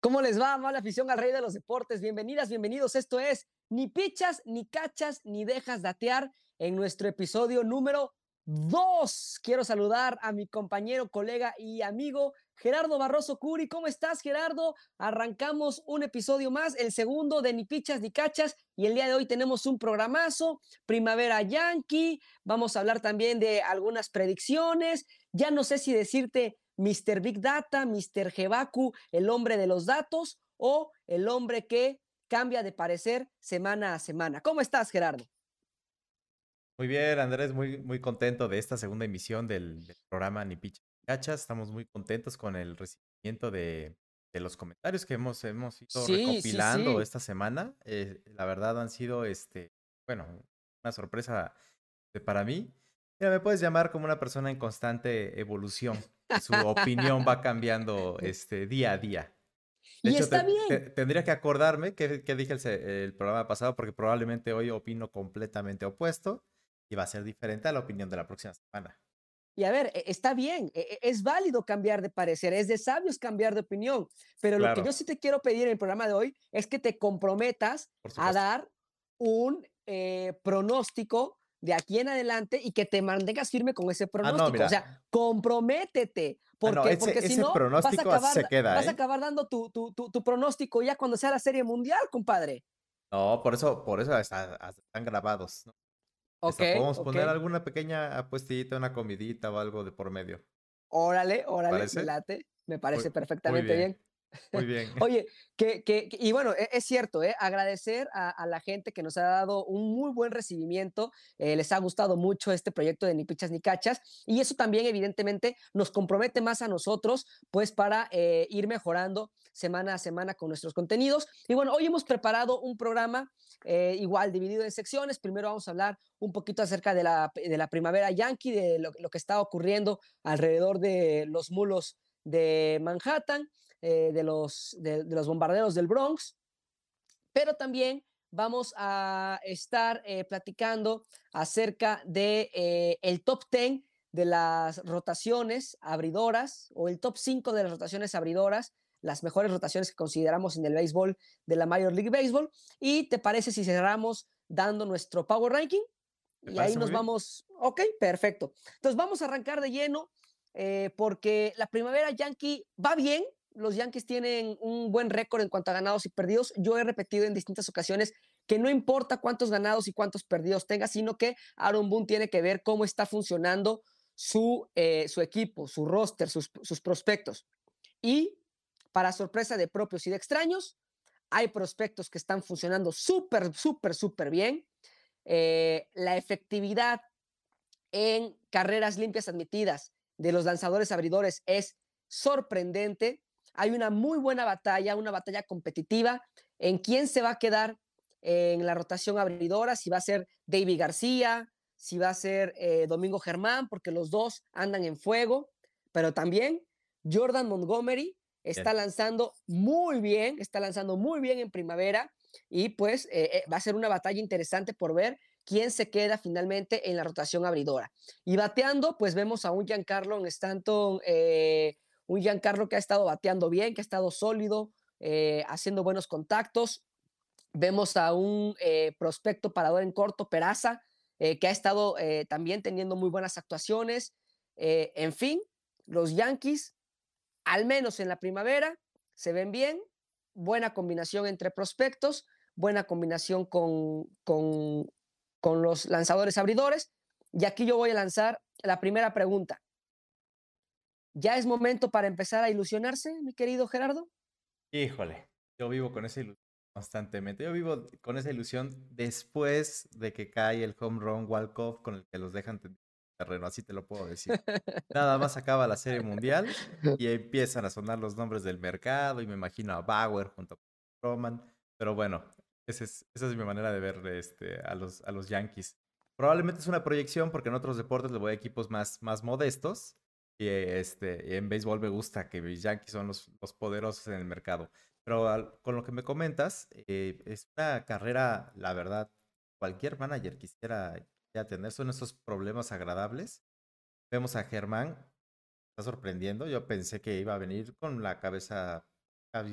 ¿Cómo les va, mala afición al rey de los deportes? Bienvenidas, bienvenidos. Esto es Ni pichas, ni cachas, ni dejas datear en nuestro episodio número 2. Quiero saludar a mi compañero, colega y amigo Gerardo Barroso Curi. ¿Cómo estás, Gerardo? Arrancamos un episodio más, el segundo de Ni pichas, ni cachas. Y el día de hoy tenemos un programazo, Primavera Yankee. Vamos a hablar también de algunas predicciones. Ya no sé si decirte Mr. Big Data, Mr. Jebaku, el hombre de los datos o el hombre que cambia de parecer semana a semana. ¿Cómo estás, Gerardo? Muy bien, Andrés, muy, muy contento de esta segunda emisión del, del programa Ni Picha ni Cachas. Estamos muy contentos con el recibimiento de, de los comentarios que hemos, hemos ido Sí, sí, recopilando sí. esta semana. Eh, la verdad han sido, este, bueno, una sorpresa para mí. Mira, me puedes llamar como una persona en constante evolución. Su opinión va cambiando este, día a día. De Y hecho, está te- bien. te- tendría que acordarme qué qué dije el, el programa pasado, porque probablemente hoy opino completamente opuesto y va a ser diferente a la opinión de la próxima semana. Y a ver, e- está bien, e- e- es válido cambiar de parecer, es de sabios cambiar de opinión, pero lo que yo sí te quiero pedir en el programa de hoy es que te comprometas a dar un eh, pronóstico de aquí en adelante y que te mantengas firme con ese pronóstico. o Ah, sea, comprométete, Ah, porque, no, ese- porque si ese no, vas a pronóstico acabar, se da- queda, vas a ¿eh? acabar dando tu, tu, tu, tu pronóstico ya cuando sea la serie mundial, compadre. No, por eso, por eso están grabados. ¿no? Ok, Hasta podemos poner alguna pequeña apuestita, una comidita o algo de por medio. Órale, órale, me parece? late, me parece muy perfectamente bien. bien. Muy bien. Oye, que, y bueno, e- es cierto, ¿eh? agradecer a, a la gente que nos ha dado un muy buen recibimiento, eh, les ha gustado mucho este proyecto de Ni Pichas ni Cachas, y eso también evidentemente nos compromete más a nosotros, pues para eh, ir mejorando semana a semana con nuestros contenidos. Y bueno, hoy hemos preparado un programa eh, igual dividido en secciones. Primero vamos a hablar un poquito acerca de la, de la primavera yankee, de lo, lo que está ocurriendo alrededor de los mulos de Manhattan eh, de, los, de, de los bombarderos del Bronx, pero también vamos a estar eh, platicando acerca de eh, el top 10 de las rotaciones abridoras o el top 5 de las rotaciones abridoras, las mejores rotaciones que consideramos en el béisbol de la Major League Baseball. ¿Y te parece si cerramos dando nuestro Power Ranking? Y ahí nos vamos, ok, perfecto. Entonces vamos a arrancar de lleno eh, porque la primavera Yankee va bien. Los Yankees tienen un buen récord en cuanto a ganados y perdidos. Yo he repetido en distintas ocasiones que no importa cuántos ganados y cuántos perdidos tenga, sino que Aaron Boone tiene que ver cómo está funcionando su, eh, su equipo, su roster, sus, prospectos. Y para sorpresa de propios y de extraños, hay prospectos que están funcionando súper, súper, súper bien. Eh, la efectividad en carreras limpias admitidas de los lanzadores abridores es sorprendente. Hay una muy buena batalla, una batalla competitiva en quién se va a quedar en la rotación abridora, si va a ser David García, si va a ser eh, Domingo Germán, porque los dos andan en fuego, pero también Jordan Montgomery está Bien. lanzando muy bien, está lanzando muy bien en primavera y pues eh, eh, va a ser una batalla interesante por ver quién se queda finalmente en la rotación abridora. Y bateando, pues vemos a un Giancarlo Stanton, eh, un Giancarlo que ha estado bateando bien, que ha estado sólido, eh, haciendo buenos contactos. Vemos a un eh, prospecto parador en corto, Peraza, eh, que ha estado también teniendo muy buenas actuaciones. En fin, los Yankees, al menos en la primavera, se ven bien. Buena combinación entre prospectos, buena combinación con, con, con los lanzadores abridores. Y aquí yo voy a lanzar la primera pregunta. ¿Ya es momento para empezar a ilusionarse, mi querido Gerardo? Híjole, yo vivo con esa ilusión constantemente. Yo vivo con esa ilusión después de que cae el home run walk-off con el que los dejan en terreno, así te lo puedo decir. Nada más acaba la serie mundial y empiezan a sonar los nombres del mercado y me imagino a Bauer junto con Roman. Pero bueno, esa es, mi manera de ver este, a, los, a Yankees. Probablemente es una proyección porque en otros deportes le voy a equipos más modestos. Y este, en béisbol me gusta que mis Yankees son los, los poderosos en el mercado. Pero con lo que me comentas, eh, es una carrera, la verdad, cualquier manager quisiera tener. Son esos problemas agradables. Vemos a Germán, está sorprendiendo. Yo pensé que iba a venir con la cabeza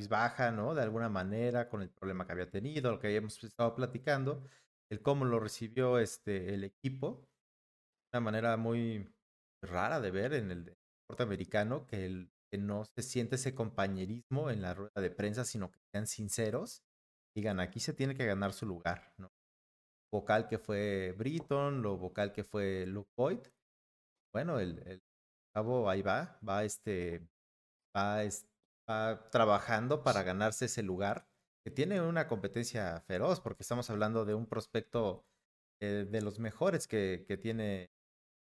baja, ¿no? De alguna manera, con el problema que había tenido, lo que habíamos estado platicando, el cómo lo recibió este, el equipo. Una manera muy rara de ver en el deporte americano, que, el, que no se siente ese compañerismo en la rueda de prensa, sino que sean sinceros. Digan, aquí se tiene que ganar su lugar, ¿no? Vocal que fue Britton, lo vocal que fue Luke Boyd. Bueno, el, el cabo ahí va, va este, va este, va trabajando para ganarse ese lugar, que tiene una competencia feroz, porque estamos hablando de un prospecto eh, de los mejores que, que tiene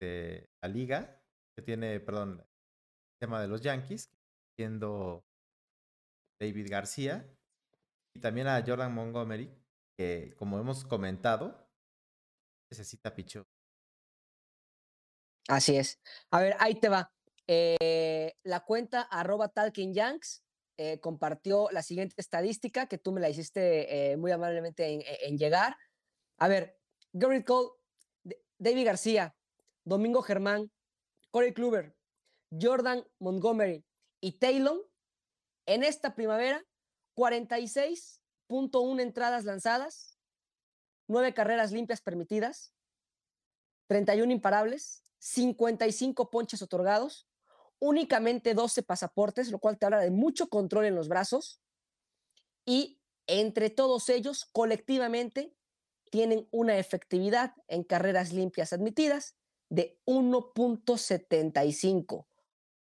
eh, la liga, que tiene, perdón, el tema de los Yankees, siendo David García, y también a Jordan Montgomery, que como hemos comentado, necesita picho. Así es. A ver, ahí te va. Eh, la cuenta arroba Talking Yanks eh, compartió la siguiente estadística que tú me la hiciste eh, muy amablemente en, en, llegar. A ver, Gary Cole, David García, Domingo Germán, Corey Kluber, Jordan Montgomery y Taylor en esta primavera 46.1 entradas lanzadas, 9 carreras limpias permitidas, 31 imparables, 55 ponches otorgados, únicamente 12 pasaportes, lo cual te habla de mucho control en los brazos. Y entre todos ellos, colectivamente, tienen una efectividad en carreras limpias admitidas de 1.75.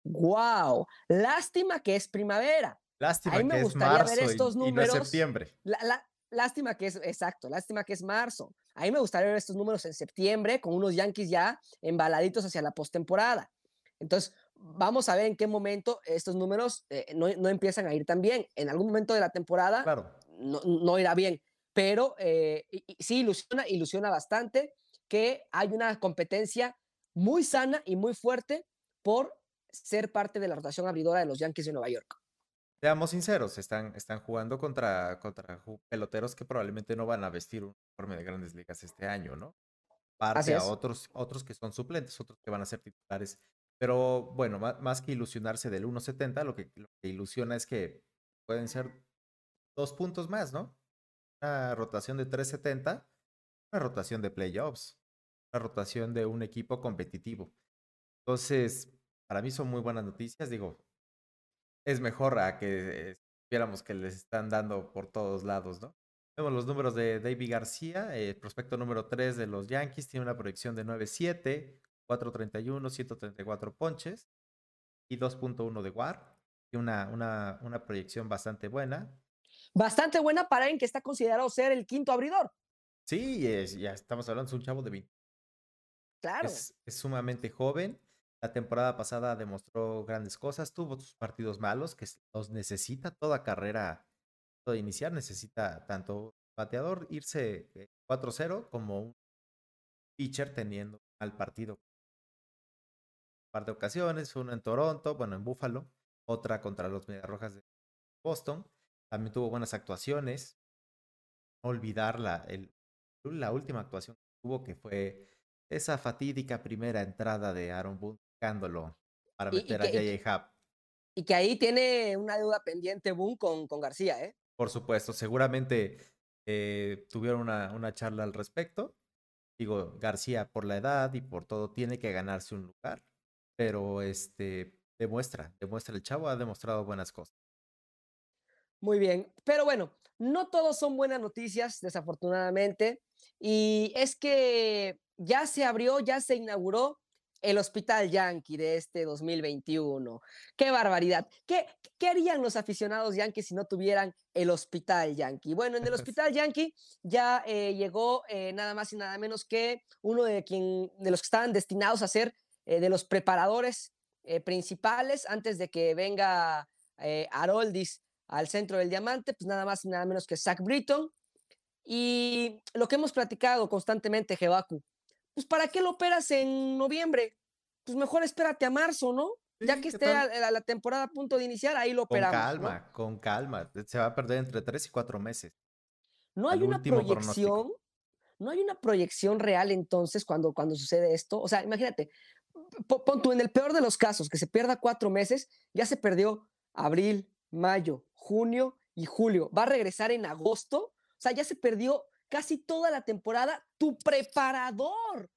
¡Wow! Lástima que es primavera. Lástima que me gustaría es marzo ver estos números. Y no es septiembre. La, la, lástima que es, exacto, lástima que es marzo. A mí me gustaría ver estos números en septiembre con unos Yankees ya embaladitos hacia la postemporada. Entonces, vamos a ver en qué momento estos números eh, no, no, empiezan a ir tan bien. En algún momento de la temporada claro. no, no, irá bien, pero eh, sí ilusiona, ilusiona bastante que hay una competencia muy sana y muy fuerte por ser parte de la rotación abridora de los Yankees de Nueva York. Seamos sinceros, están, están jugando contra, contra peloteros que probablemente no van a vestir un uniforme de grandes ligas este año, ¿no? Parte a otros, otros que son suplentes, otros que van a ser titulares pero bueno, más, que ilusionarse del 1.70, lo que, lo que ilusiona es que pueden ser dos puntos más, ¿no? Una rotación de 3.70, una rotación de playoffs, rotación de un equipo competitivo. Entonces, para mí son muy buenas noticias. Digo, es mejor a que viéramos que les están dando por todos lados, ¿no? Vemos los números de David García, el prospecto número 3 de los Yankees, tiene una proyección de 9.7, 431, 134 ponches y 2.1 de WAR. Y una, una, una proyección bastante buena. Bastante buena para alguien que está considerado ser el quinto abridor. Sí, es, ya estamos hablando de un chavo de 20. Claro. Es, sumamente joven. La temporada pasada demostró grandes cosas, tuvo sus partidos malos que los necesita toda carrera, todo iniciar, necesita tanto bateador irse 4-0 eh, como un pitcher teniendo al partido par de ocasiones, una en Toronto, bueno, en Buffalo, otra contra los Rojas de Boston. También tuvo buenas actuaciones. Olvidar la, el, la última actuación que tuvo, que fue esa fatídica primera entrada de Aaron Boone buscándolo para meter y, y que, a J.J. Y que ahí tiene una deuda pendiente Boone con, con García, ¿eh? Por supuesto, seguramente eh, tuvieron una, una charla al respecto. Digo, García por la edad y por todo tiene que ganarse un lugar pero este demuestra, demuestra el chavo, ha demostrado buenas cosas. Muy bien, pero bueno, no todos son buenas noticias, desafortunadamente, y es que ya se abrió, ya se inauguró el Hospital Yankee de este 2021. ¡Qué barbaridad! ¿Qué, ¿Qué, harían los aficionados Yankees si no tuvieran el Hospital Yankee? Bueno, en el Hospital Yankee ya eh, llegó eh, nada más y nada menos que uno de, quien, de los que estaban destinados a ser eh, de los preparadores principales antes de que venga Haroldis al centro del diamante, pues nada más y nada menos que Zach Britton. Y lo que hemos platicado constantemente, Jebaku, pues ¿para qué lo operas en noviembre? Pues mejor espérate a marzo, ¿no? ya que esté a, la temporada a punto de iniciar, ahí lo operamos. Con calma, con calma. Se va a perder entre tres y cuatro meses. No hay una proyección, no hay una proyección real entonces cuando, cuando sucede esto. O sea, imagínate, pon tú en el peor de los casos, que se pierda cuatro meses, ya se perdió abril, mayo, junio y julio. Va a regresar en agosto. O sea, ya se perdió casi toda la temporada tu preparador.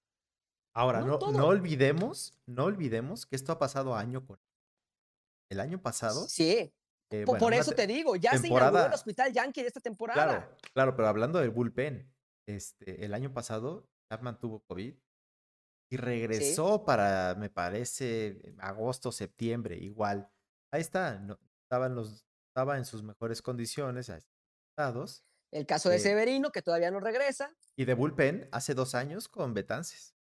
Ahora, no, no, olvidemos, no olvidemos que esto ha pasado año con el año pasado. Sí. Eh, por eso te digo, ya se inauguró el Hospital Yankee de esta temporada. Claro, claro, pero hablando del bullpen, este, el año pasado Chapman tuvo COVID y regresó para, me parece, agosto, septiembre, igual. Ahí está, no, estaban los, estaba en sus mejores condiciones, estados. El caso de Severino, que todavía no regresa. Y de bullpen hace dos años con Betances.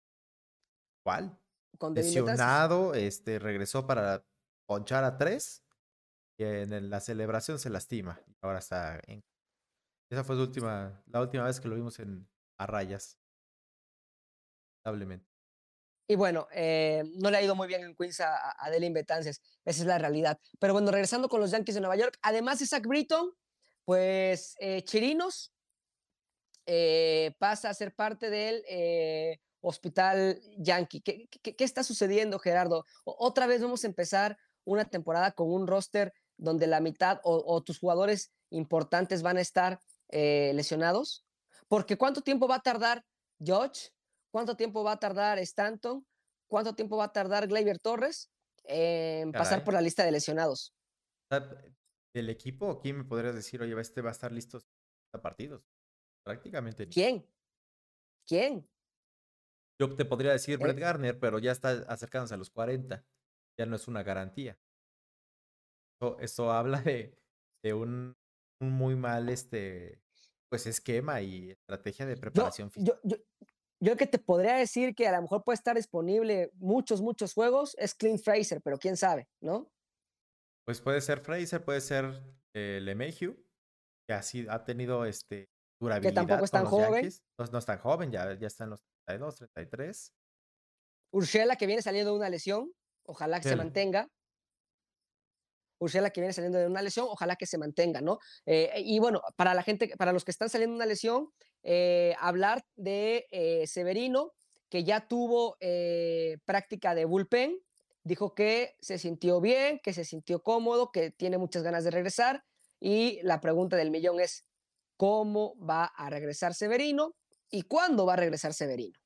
¿Cuál? Con Lesionado, este, regresó para ponchar a tres y en la celebración se lastima. Ahora está en... Esa fue su última, la última vez que lo vimos en a rayas. Lamentablemente. Y bueno, eh, no le ha ido muy bien en Queens a, a Betances. Esa es la realidad. Pero bueno, regresando con los Yankees de Nueva York, además de Zach Britton, pues eh, Chirinos eh, pasa a ser parte del Hospital Yankee. ¿Qué, ¿Qué, está sucediendo, Gerardo? otra vez vamos a empezar una temporada con un roster donde la mitad o, tus jugadores importantes van a estar eh, lesionados. Porque ¿cuánto tiempo va a tardar George? ¿Cuánto tiempo va a tardar Stanton? ¿Cuánto tiempo va a tardar Gleyber Torres en pasar por la lista de lesionados? ¿El equipo, ¿quién me podrías decir, oye, este va a estar listo a partidos? Prácticamente. ¿Quién? ¿Quién? Yo te podría decir Brett. Garner, pero ya está acercándose a los 40. Ya no es una garantía. Eso, habla de, de un, muy mal este, pues, esquema y estrategia de preparación física. Yo, yo, yo que te podría decir que a lo mejor puede estar disponible muchos, muchos juegos es Clint Fraser, pero quién sabe, ¿no? Pues puede ser Fraser, puede ser eh, LeMahieu, que así ha tenido este durabilidad. Que tampoco es tan joven. No, no, es tan joven, ya, ya está en los 32, 33. Urshela, que viene saliendo de una lesión, ojalá que se mantenga. Urshela, que viene saliendo de una lesión, ojalá que se mantenga, ¿no? Eh, y bueno, para la gente, para los que están saliendo de una lesión, eh, hablar de eh, Severino, que ya tuvo práctica de bullpen, dijo que se sintió bien, que se sintió cómodo, que tiene muchas ganas de regresar. Y la pregunta del millón es, ¿cómo va a regresar Severino? ¿Y cuándo va a regresar Severino?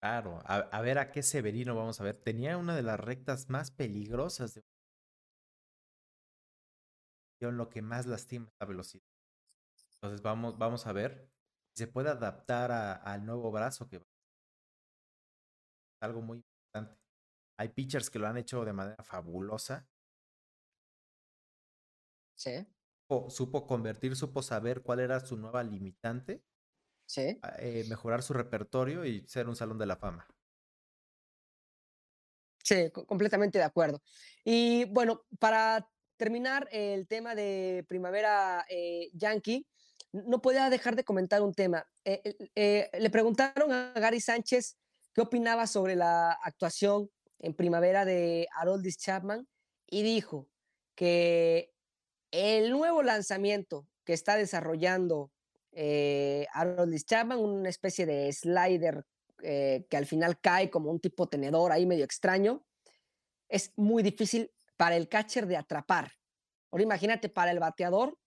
Claro, a, ver a qué Severino vamos a ver. Tenía una de las rectas más peligrosas de lo que más lastima la velocidad. Entonces vamos, vamos a ver si se puede adaptar al nuevo brazo que va. Algo muy importante. Hay pitchers que lo han hecho de manera fabulosa. Sí. supo convertir, supo saber cuál era su nueva limitante Sí. Eh, mejorar su repertorio y ser un salón de la fama. Sí, completamente de acuerdo. Y bueno, para terminar el tema de primavera eh, yankee, no podía dejar de comentar un tema. Eh, le preguntaron a Gary Sánchez qué opinaba sobre la actuación en primavera de Haroldis Chapman y dijo que el nuevo lanzamiento que está desarrollando eh, Aroldis Chapman, una especie de slider eh, que al final cae como un tipo tenedor ahí medio extraño, es muy difícil para el catcher de atrapar. Ahora imagínate para el bateador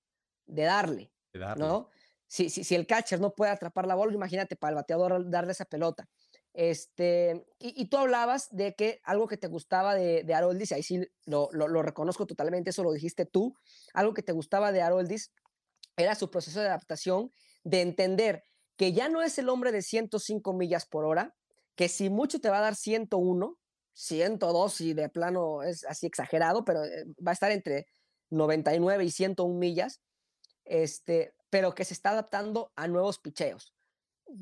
de darle, ¿no? Si, si, si, el catcher no puede atrapar la bola, imagínate para el bateador darle esa pelota. Este, y, tú hablabas de que algo que te gustaba de, de Aroldis, ahí sí lo, lo, reconozco totalmente, eso lo dijiste tú, algo que te gustaba de Aroldis era su proceso de adaptación, de entender que ya no es el hombre de 105 millas por hora, que si mucho te va a dar 101, 102 y de plano es así exagerado, pero eh, va a estar entre 99 y 101 millas, este, pero que se está adaptando a nuevos picheos.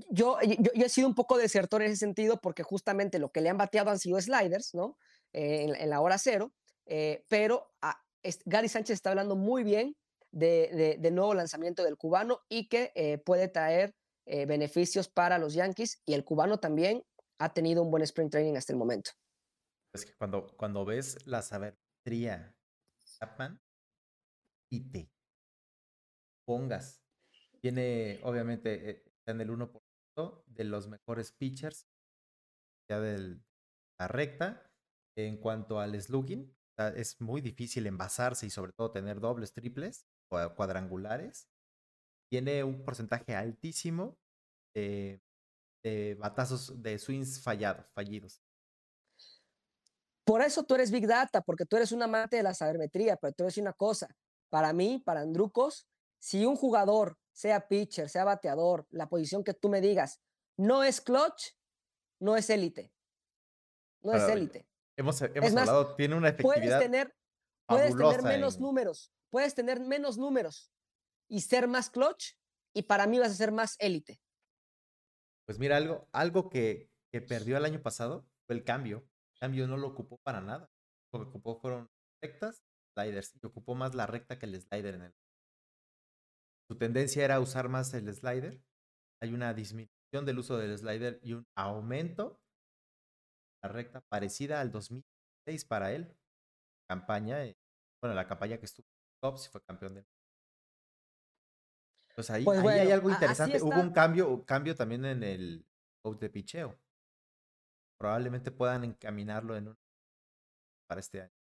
Yo, yo, he sido un poco desertor en ese sentido porque justamente lo que le han bateado han sido sliders, ¿no? Eh, en, la hora cero, eh, pero a, Gary Sánchez está hablando muy bien de, nuevo lanzamiento del cubano y que eh, puede traer beneficios para los Yankees y el cubano también ha tenido un buen sprint training hasta el momento. Es que cuando, cuando ves la Chapman y te pongas, tiene obviamente en el 1% de los mejores pitchers ya de la recta. En cuanto al slugging, es muy difícil envasarse y sobre todo tener dobles, triples o cuadrangulares. Tiene un porcentaje altísimo de, batazos, de swings fallados, fallidos. Por eso tú eres Big Data, porque tú eres un amante de la sabermetría, pero a decir una cosa. Para mí, para Andrucos, si un jugador, sea pitcher, sea bateador, la posición que tú me digas, no es clutch, no es élite. No es élite. Hemos, hemos hablado, tiene una efectividad. Puedes tener, puedes tener menos números, puedes tener menos números y ser más clutch, y para mí vas a ser más élite. Pues mira, algo, algo que, que perdió el año pasado fue el cambio cambio no lo ocupó para nada. Lo que ocupó fueron rectas, sliders, y ocupó más la recta que el slider en el. Su tendencia era usar más el slider. Hay una disminución del uso del slider y un aumento la recta parecida al 2006 para él. Campaña, eh, bueno, la campaña que estuvo en Tops y fue campeón de. Pues ahí, pues hay algo interesante. Hubo un cambio, un cambio también en el coach de picheo probablemente puedan encaminarlo en un, para este año.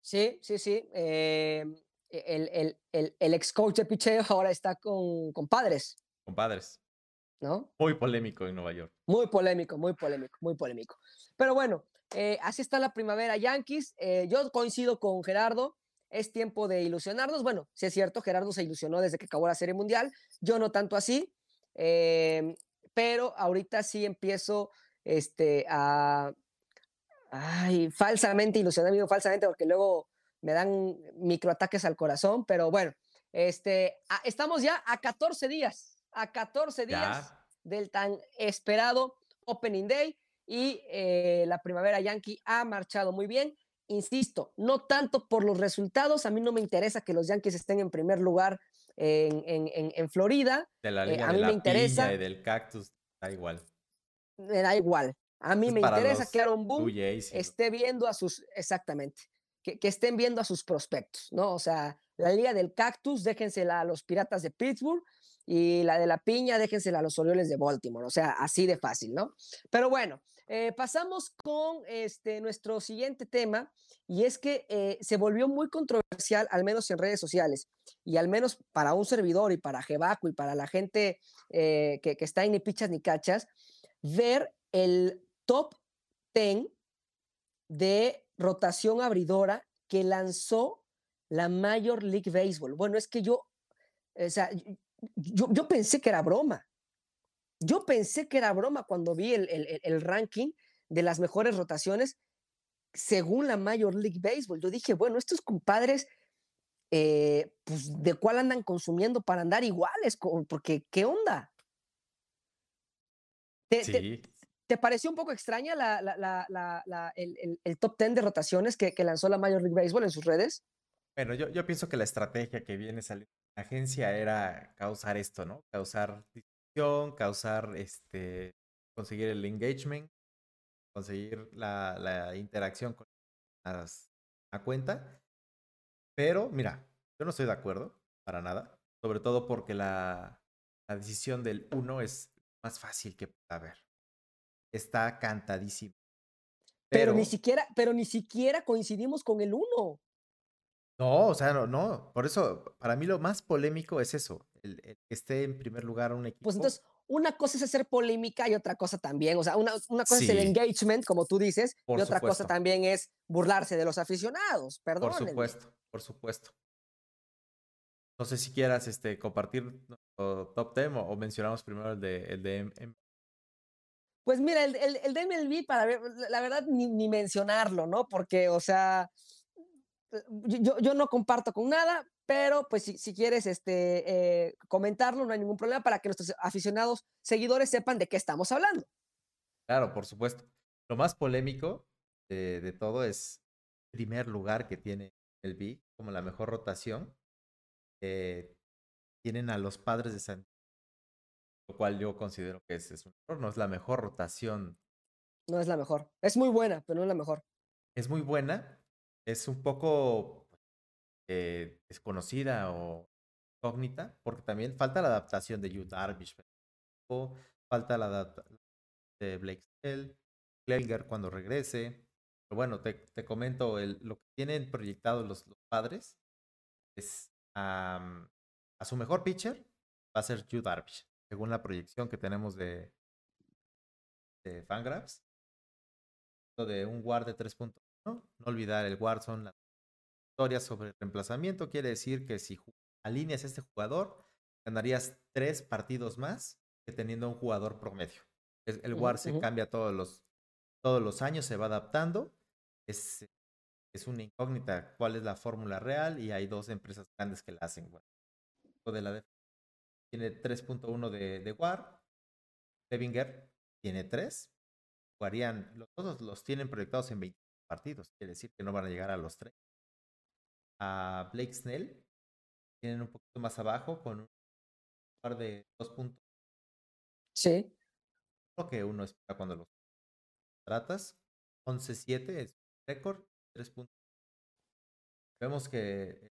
Sí, sí, sí. Em, el, el, el, el, ex coach de picheo ahora está con, con padres. Con padres. ¿No? Muy polémico en Nueva York. Muy polémico, muy polémico, muy polémico. Pero bueno, eh, así está la primavera Yankees. Eh, yo coincido con Gerardo. Es tiempo de ilusionarnos. Bueno, sí es cierto, Gerardo se ilusionó desde que acabó la Serie Mundial. Yo no tanto así. Eh, pero ahorita sí empiezo este, a, ay, falsamente ilusionarme, digo falsamente porque luego me dan microataques al corazón, pero bueno, este, estamos ya a 14 días, a 14 días del tan esperado Opening Day y eh, la primavera Yankee ha marchado muy bien. Insisto, no tanto por los resultados, a mí no me interesa que los Yankees estén en primer lugar en, Florida. De la eh, a mí me interesa. y del cactus, da igual. Me da igual. A mí me interesa que Aaron Boone esté viendo a sus, exactamente, que, estén viendo a sus prospectos, ¿no? O sea, la liga del cactus, déjensela a los piratas de Pittsburgh y la de la piña, déjensela a los Orioles de Baltimore, o sea, así de fácil, ¿no? Pero bueno, eh, pasamos con este, nuestro siguiente tema y es que eh, se volvió muy controversial, al menos en redes sociales, y al menos para un servidor y para Jebaco y para la gente eh, que, que, está en ni pichas ni cachas, ver el top 10 de rotación abridora que lanzó la Major League Baseball. Bueno, es que yo, o sea, yo, yo pensé que era broma. Yo pensé que era broma cuando vi el, el, ranking de las mejores rotaciones según la Major League Baseball. Yo dije, bueno, estos compadres, eh, pues, ¿de cuál andan consumiendo para andar iguales? Porque, ¿qué onda? ¿Te, te, pareció un poco extraña la, el, top 10 de rotaciones que, lanzó la Major League Baseball en sus redes? Bueno, yo, pienso que la estrategia que viene saliendo de la agencia era causar esto, ¿no? Causar causar, este, conseguir el engagement, conseguir la, la interacción con las, la cuenta. Pero, mira, yo no estoy de acuerdo para nada, sobre todo porque la, la decisión del uno es más fácil que pueda haber. Está cantadísimo. Pero, ni siquiera, pero ni siquiera coincidimos con el uno. No, o sea, no, no. Por eso, para mí lo más polémico es eso, el, que esté en primer lugar un pues equipo. Pues entonces, una cosa es hacer polémica y otra cosa también, o sea, una, una cosa es el engagement, como tú dices, y otra cosa también es burlarse de los aficionados, perdón. Por supuesto, por supuesto. No sé si quieras este, compartir top 10 o, mencionamos primero el de, el de Pues mira, el, el, el de MLB, para la verdad, ni, ni mencionarlo, ¿no? Porque, o sea, yo, yo no comparto con nada, pero pues si, si quieres este, eh, comentarlo, no hay ningún problema para que nuestros aficionados, seguidores sepan de qué estamos hablando. Claro, por supuesto. Lo más polémico de, de todo es el primer lugar que tiene el B como la mejor rotación. Eh, tienen a los padres de San lo cual yo considero que es, es un error, no es la mejor rotación. No es la mejor. Es muy buena, pero no es la mejor. Es muy buena, es un poco eh, desconocida o incógnita, porque también falta la adaptación de Yu Darvish, falta la data de Blake Snell, Clevinger cuando regrese. Pero bueno, te, te comento, el, lo que tienen proyectado los, los padres es a su mejor pitcher va a ser Yu Darvish, según la proyección que tenemos de, de Fangraphs. Lo de un guard de 3.1, no olvidar el guard son las historias sobre el reemplazamiento, quiere decir que si alineas a este jugador, ganarías tres partidos más que teniendo un jugador promedio. El WAR se cambia todos los, todos los años, se va adaptando. Es, es una incógnita cuál es la fórmula real y hay dos empresas grandes que la hacen. Bueno, de la tiene 3.1 de, de WAR, Levinger tiene 3. Jugarían, los todos los tienen proyectados en 20 partidos, quiere decir que no van a llegar a los 3. A Blake Snell tienen un poquito más abajo con un par de 2 puntos Sí. lo que uno espera cuando los tratas. 11-7 es récord, 3 puntos. Vemos que el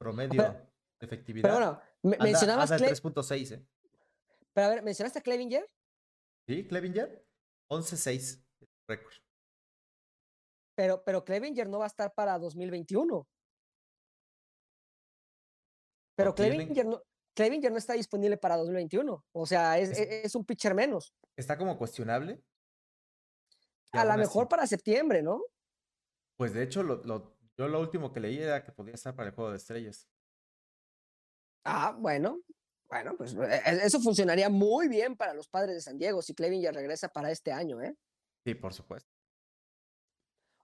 promedio de efectividad Pero bueno, me- anda, mencionabas anda en Cle- 3.6, ¿eh? pero a ver, mencionaste a Clevinger, ¿Sí, Clevinger? 11-6 es récord. pero, pero Clevinger no va a estar para 2021. Pero tienen- Clevinger no, Clevinger no está disponible para 2021. O sea, es, Es- es- un pitcher menos. Está como cuestionable. A lo mejor así- para septiembre, ¿no? Pues de hecho, lo, lo- yo lo último que leí era que podía estar para el juego de estrellas. Ah, bueno. Bueno, pues e- e- eso funcionaría muy bien para los padres de San Diego si Clevinger regresa para este año, ¿eh? Sí, por supuesto.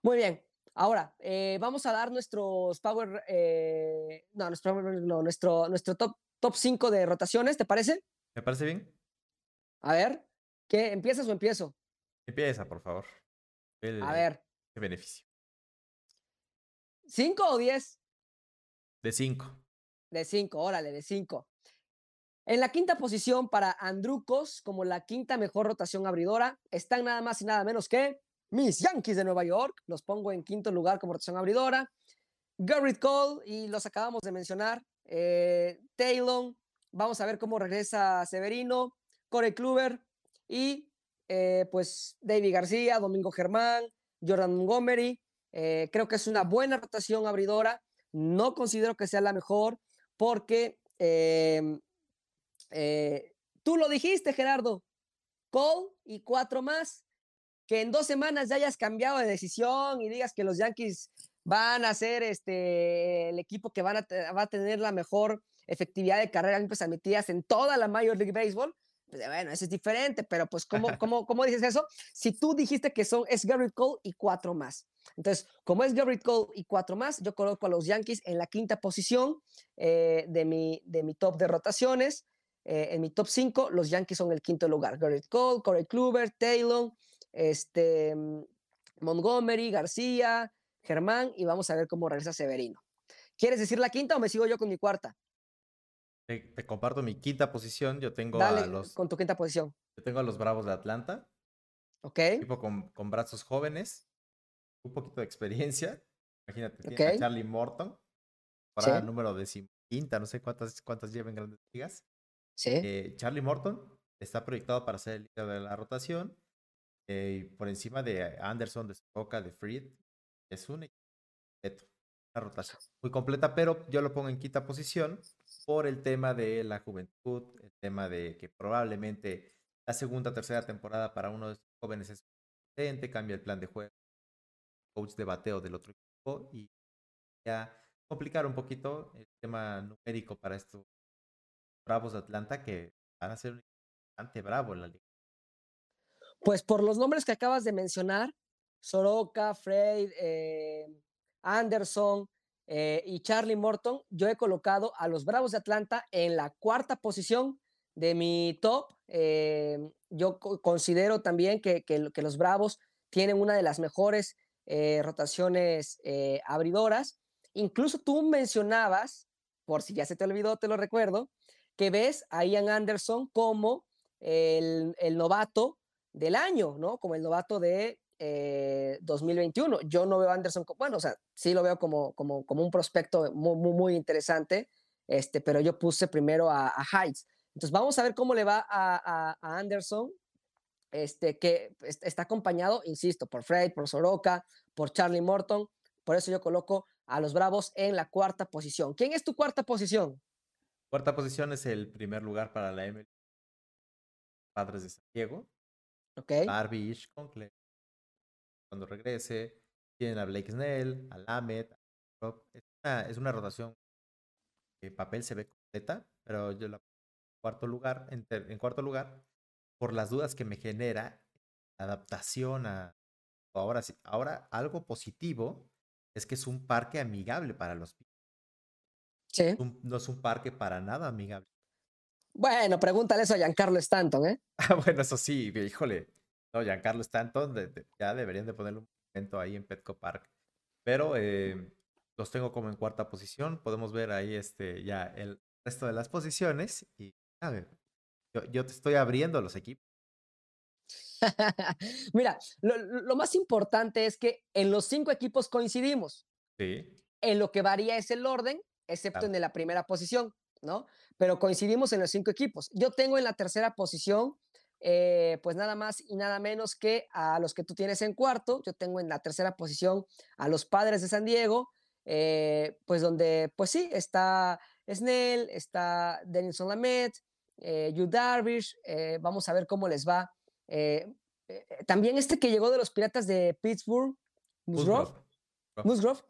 Muy bien. Ahora, eh, vamos a dar nuestros power, eh, no, nuestro, no, nuestro, nuestro top, top 5 de rotaciones, ¿te parece? ¿Me parece bien? A ver, ¿qué? ¿Empiezas o empiezo? Empieza, por favor. El- A ver, ¿Qué beneficio? ¿cinco o 10? De 5. De 5, órale, de 5. En la quinta posición para Andrucos, como la quinta mejor rotación abridora, están nada más y nada menos que mis Yankees de Nueva York. Los pongo en quinto lugar como rotación abridora. Garrett Cole, y los acabamos de mencionar. Eh, Taylor, vamos a ver cómo regresa Severino. Corey Kluber y eh, pues David García, Domingo Germán, Jordan Montgomery. Eh, creo que es una buena rotación abridora. No considero que sea la mejor porque em, eh, tú lo dijiste, Gerardo. Cole y cuatro más. Que en dos semanas ya hayas cambiado de decisión y digas que los Yankees van a ser este, el equipo que va a tener la mejor efectividad de carrera limpias admitidas en toda la Major League Baseball. Pues, bueno, eso es diferente, pero pues, ¿cómo, cómo, cómo dices eso? Si tú dijiste que son, es Garrett Cole y cuatro más. Entonces, como es Garrett Cole y cuatro más, yo coloco a los Yankees en la quinta posición eh, de, mi, de mi top de rotaciones. Eh, en mi top 5, los Yankees son el quinto lugar. Garrett Cole, Corey Kluber, Taylor, este, Montgomery, García, Germán, y vamos a ver cómo regresa Severino. ¿Quieres decir la quinta o me sigo yo con mi cuarta? Te, te comparto mi quinta posición. Yo tengo, Dale a los, con tu quinta posición. yo tengo a los Bravos de Atlanta. ¿Ok? Equipo con, con brazos jóvenes. Un poquito de experiencia. Imagínate, tiene a. Charlie Morton. Sí. Para número decimoquinta. No sé cuántas, cuántas lleva en grandes ligas. Sí. Eh, Charlie Morton está proyectado para ser el líder de la rotación. eh, por encima de Anderson, de Soca, de Fried. Es un equipo una rotación muy completa, pero yo lo pongo en quinta posición por el tema de la juventud, el tema de que probablemente la segunda o tercera temporada para uno de estos jóvenes es diferente, cambia el plan de juego, coach de bateo del otro equipo y ya complicar un poquito el tema numérico para estos Bravos de Atlanta que van a ser un bastante bravo en la liga. Pues por los nombres que acabas de mencionar, Soroka, Frey, eh, Anderson eh, y Charlie Morton, yo he colocado a los Bravos de Atlanta en la cuarta posición de mi top. Eh, yo co- considero también que, que lo- que los Bravos tienen una de las mejores eh, rotaciones abridoras. Incluso tú mencionabas, por si ya se te olvidó, te lo recuerdo, que ves a Ian Anderson como el, el novato del año, ¿no? Como el novato de eh, 2021. Yo no veo a Anderson, co- bueno, o sea, sí lo veo como, como, como un prospecto muy, muy, muy interesante, este, pero yo puse primero a, a Heights. Entonces vamos a ver cómo le va a, a- a Anderson, este, que est- está acompañado, insisto, por Fred, por Soroka, por Charlie Morton. Por eso yo coloco a los Bravos en la cuarta posición. ¿Quién es tu cuarta posición? Cuarta posición es el primer lugar para la MLB. Padres de San Diego. ¿Ok? Ishkoncle. Cuando regrese, tienen a Blake Snell, a Lamet, a Rob. Es una, es una rotación que papel se ve completa, pero yo la cuarto lugar, en, cuarto lugar, por las dudas que me genera la adaptación a ahora sí, ahora algo positivo es que es un parque amigable para los. Sí. Un- no es un parque para nada amigable. Bueno, pregúntale eso a Giancarlo Stanton, ¿eh? Ah, bueno, eso sí, híjole. No, Giancarlo Stanton, de- de- ya deberían de ponerle un momento ahí en Petco Park. Pero eh, los tengo como en cuarta posición. Podemos ver ahí este ya el resto de las posiciones. Y a ver, yo, yo te estoy abriendo los equipos. Mira, lo, lo más importante es que en los cinco equipos coincidimos. Sí. En lo que varía es el orden, excepto Claro. en la primera posición, ¿no? Pero coincidimos en los cinco equipos. Yo tengo en la tercera posición, eh, pues nada más y nada menos que a los que tú tienes en cuarto. Yo tengo en la tercera posición a los Padres de San Diego, eh, pues donde, pues sí, está Snell, está Denison Lamet, eh, Yu Darvish. eh, vamos a ver cómo les va. También este que llegó de los Piratas de Pittsburgh, Musgrove, Musgrove. Musgrove,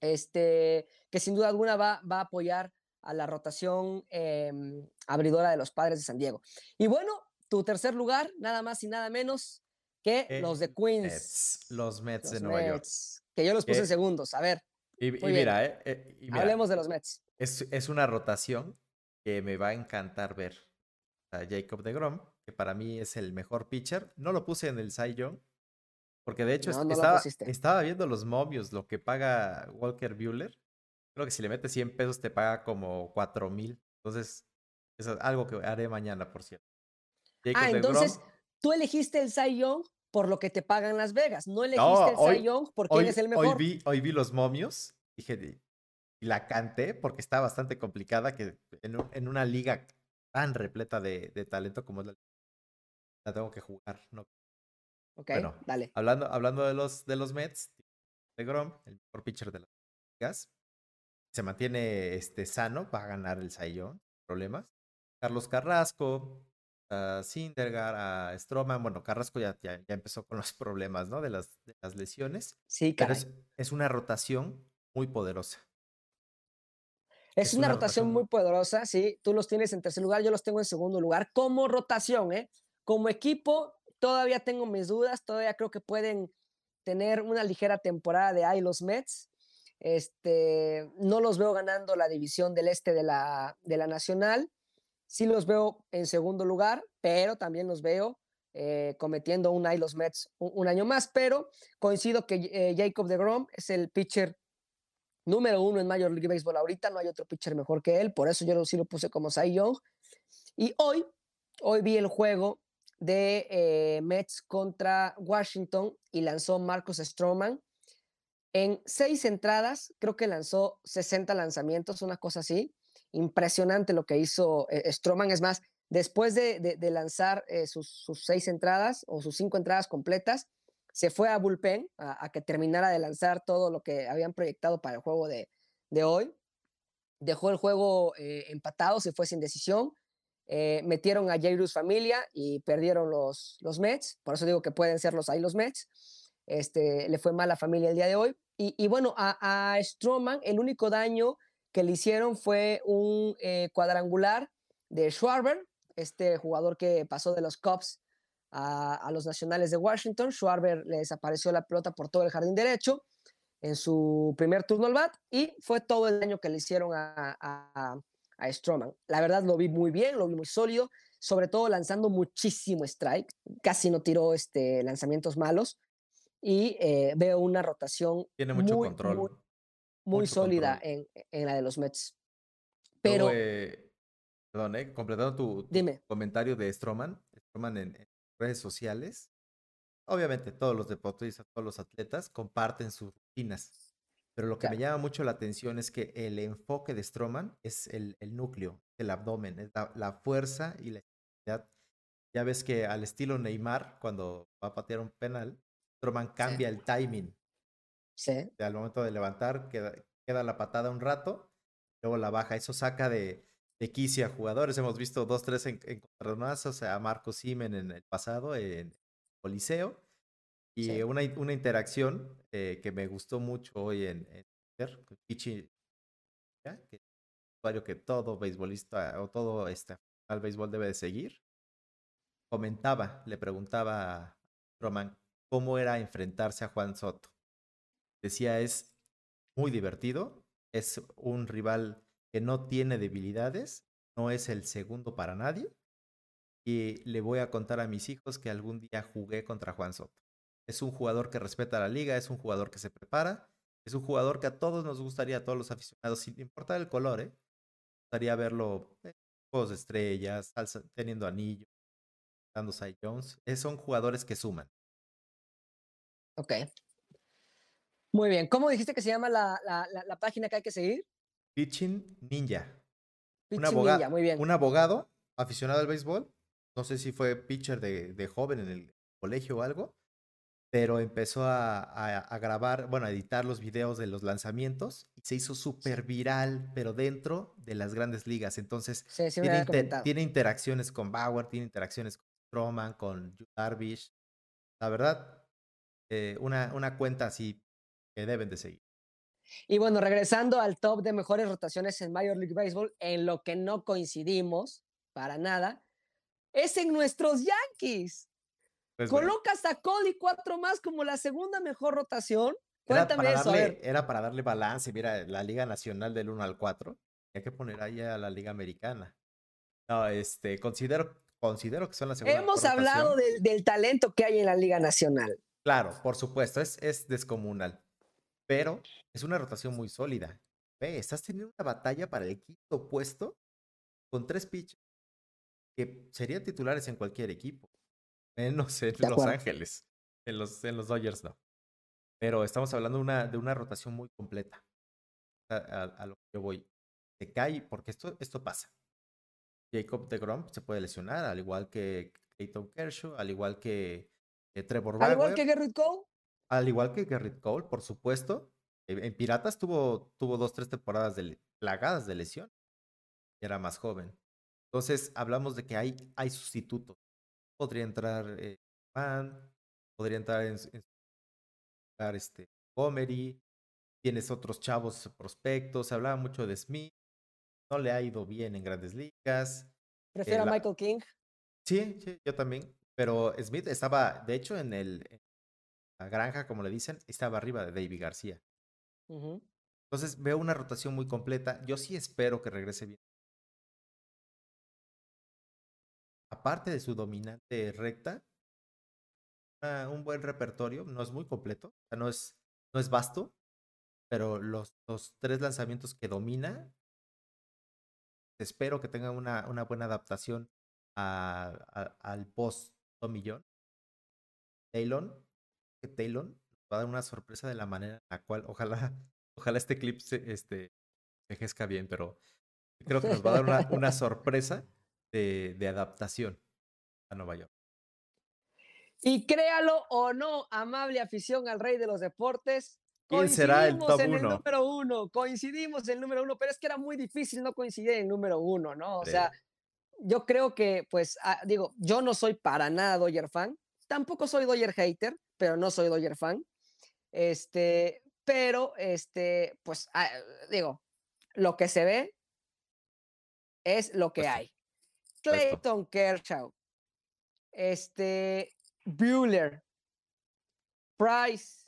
este, que sin duda alguna va, va a apoyar a la rotación em, abridora de los padres de San Diego. Y bueno, tu tercer lugar, nada más y nada menos que Eh, los de Queens. Mets, los Mets de Nueva York. Mets, que yo los puse en Que- segundos. A ver, Y, mira, eh, eh, y mira, hablemos de los Mets. es, es una rotación que me va a encantar ver. A Jacob de Grom, que para mí es el mejor pitcher. No lo puse en el Cy Young, porque de hecho No, no estaba, estaba viendo los momios, lo que paga Walker Bueller. Creo que si le metes 100 pesos te paga como 4 mil. Entonces, eso es algo que haré mañana, por cierto. Jacob Ah, entonces Grom, tú elegiste el Cy Young por lo que te pagan Las Vegas. No elegiste No, el hoy- Cy Young por quién hoy, es el hoy mejor. vi, hoy vi los momios, dije, y la canté porque está bastante complicada que en, un- en una liga tan repleta de, de talento como es la, la tengo que jugar. ¿no? Ok, bueno, dale. Hablando, hablando de los de los Mets, de Grom, el mejor pitcher de las ligas, se mantiene este, sano, va a ganar el Cy Young, sin problemas. Carlos Carrasco, a Sindergaard, a Stroman, bueno, Carrasco ya, ya, ya empezó con los problemas, ¿no? De las, de las lesiones, Sí, pero caray. es, es una rotación muy poderosa. Es, Es una, una rotación rotación muy muy- poderosa, sí. Tú los tienes en tercer lugar, yo los tengo en segundo lugar como rotación, ¿eh? Como equipo, todavía tengo mis dudas, todavía creo que pueden tener una ligera temporada de ahí los Mets. Este, no los veo ganando la división del este de la, de la Nacional. Sí los veo en segundo lugar, pero también los veo eh, cometiendo un ahí los Mets un, año más. Pero coincido que eh, Jacob de Grom es el pitcher número uno en Major League Baseball ahorita, no hay otro pitcher mejor que él, por eso yo sí lo puse como Cy Young. Y hoy, hoy vi el juego de eh, Mets contra Washington y lanzó Marcus Stroman. En seis entradas, creo que lanzó 60 lanzamientos, una cosa así. Impresionante lo que hizo eh, Stroman. Es más, después de, lanzar eh, sus, seis entradas o sus cinco entradas completas, se fue a bullpen a, que terminara de lanzar todo lo que habían proyectado para el juego de, hoy. Dejó el juego eh, empatado, se fue sin decisión. Eh, metieron a Jairus Familia y perdieron los, los Mets. Por eso digo que pueden ser los ahí los Mets. Este, le fue mal a familia el día de hoy. Y, y bueno, a, a Stroman, el único daño que le hicieron fue un eh, cuadrangular de Schwarber, este jugador que pasó de los Cubs a, a los Nacionales de Washington. Schwarber le desapareció la pelota por todo el jardín derecho en su primer turno al bat y fue todo el daño que le hicieron a, a, a Stroman. La verdad lo vi muy bien, lo vi muy sólido, sobre todo lanzando muchísimo strike, casi no tiró este, lanzamientos malos y eh, veo una rotación Tiene mucho muy, control. muy, muy mucho sólida en, en la de los Mets. Pero eh, perdón, eh, completando tu, tu Dime. comentario de Stroman, Stroman en, en redes sociales, obviamente todos los deportistas, todos los atletas comparten sus rutinas. Pero lo que me Claro. llama mucho la atención es que el enfoque de Stroman es el, el núcleo, el abdomen, es la, la fuerza y la explosividad. Ya ves que al estilo Neymar, cuando va a patear un penal, Stroman cambia el timing. Sí. de al momento de levantar, queda, queda la patada un rato, luego la baja. Eso saca de, de quicio a jugadores. Hemos visto dos, tres en- encontronazos a Marco Simen en el pasado, en Coliseo. Y Sí. una, una interacción eh, que me gustó mucho hoy en, en Twitter, con Pichi, ¿ya? que es un usuario que todo beisbolista o todo este al béisbol debe de seguir, comentaba, le preguntaba a Roman cómo era enfrentarse a Juan Soto. Decía, es muy divertido, es un rival que no tiene debilidades, no es el segundo para nadie. Y le voy a contar a mis hijos que algún día jugué contra Juan Soto. Es un jugador que respeta la liga, es un jugador que se prepara, es un jugador que a todos nos gustaría, a todos los aficionados, sin importar el color, ¿eh? gustaría verlo en Juegos de Estrellas, teniendo anillo, dando Cy Jones. Eh, son jugadores que suman. Ok. Muy bien. ¿Cómo dijiste que se llama la, la- la- la página que hay que seguir? Pitching Ninja. Un, Pitching aboga- Ninja, muy bien. un abogado aficionado al béisbol. No sé si fue pitcher de, de joven en el colegio o algo, pero empezó a, a- a grabar, bueno, a editar los videos de los lanzamientos y se hizo súper viral, pero dentro de las grandes ligas. Entonces, Sí, sí me tiene, inter- interacciones con Bauer, tiene interacciones con Stroman, con Darvish. La verdad, eh, una, una cuenta así que deben de seguir. Y bueno, regresando al top de mejores rotaciones en Major League Baseball, en lo que no coincidimos para nada, es en nuestros Yankees. Pues, bueno, Colocas a Cody cuatro más como la segunda mejor rotación. Era Cuéntame para, eso, a darle, ver. era para darle balance. Mira, la Liga Nacional del 1 al 4. Hay que poner ahí a la Liga Americana. No, este, considero, considero que son la segunda. Hemos mejor hablado del, del talento que hay en la Liga Nacional. Claro, por supuesto, es, es descomunal. Pero es una rotación muy sólida. Ve, estás teniendo una batalla para el quinto puesto con tres pitchers que serían titulares en cualquier equipo. Menos en De Los. Ángeles. En los, en los Dodgers no. Pero estamos hablando de una, de una rotación muy completa. A, a- a lo que yo voy. Se cae, porque esto, esto pasa. Jacob de Grom se puede lesionar, al igual que Clayton Kershaw, al igual que eh, Trevor Al igual Bauer. que Garrett Cole. Al igual que Garrett Cole, por supuesto. En en Piratas tuvo, tuvo dos, tres temporadas de, plagadas de lesión. Era más joven. Entonces, hablamos de que hay, hay sustitutos. Podría entrar eh, Mann, podría entrar en, en este, Tienes otros chavos prospectos. Se hablaba mucho de Smith. No le ha ido bien en grandes ligas. Prefiero la- a Michael King. Sí, sí, yo también. Pero Smith estaba, de hecho, en el en granja, como le dicen, estaba arriba de David García. Entonces veo una rotación muy completa. Yo sí espero que regrese bien. Aparte de su dominante recta, una- un buen repertorio. No es muy completo, o sea, no es, no es vasto, pero los, los tres lanzamientos que domina, espero que tenga una, una buena adaptación a- a- al post Tommy John. Taylor, que Taylor nos va a dar una sorpresa de la manera en la cual, ojalá, ojalá este clip se, este, envejezca bien, pero creo que nos va a dar una, una sorpresa de, de adaptación a Nueva York. Y créalo o no, amable afición al rey de los deportes. ¿Quién será el coincidimos top en el uno? número uno, coincidimos en el número uno, pero es que era muy difícil no coincidir en el número uno, ¿no? O sea, yo creo que, pues, ah, digo, yo no soy para nada Dodger fan, tampoco soy Dodger hater, pero no soy Dodger fan. Este, pero, este, pues, ah, digo, lo que se ve es lo que hay. Clayton Kershaw, este, Bueller, Price,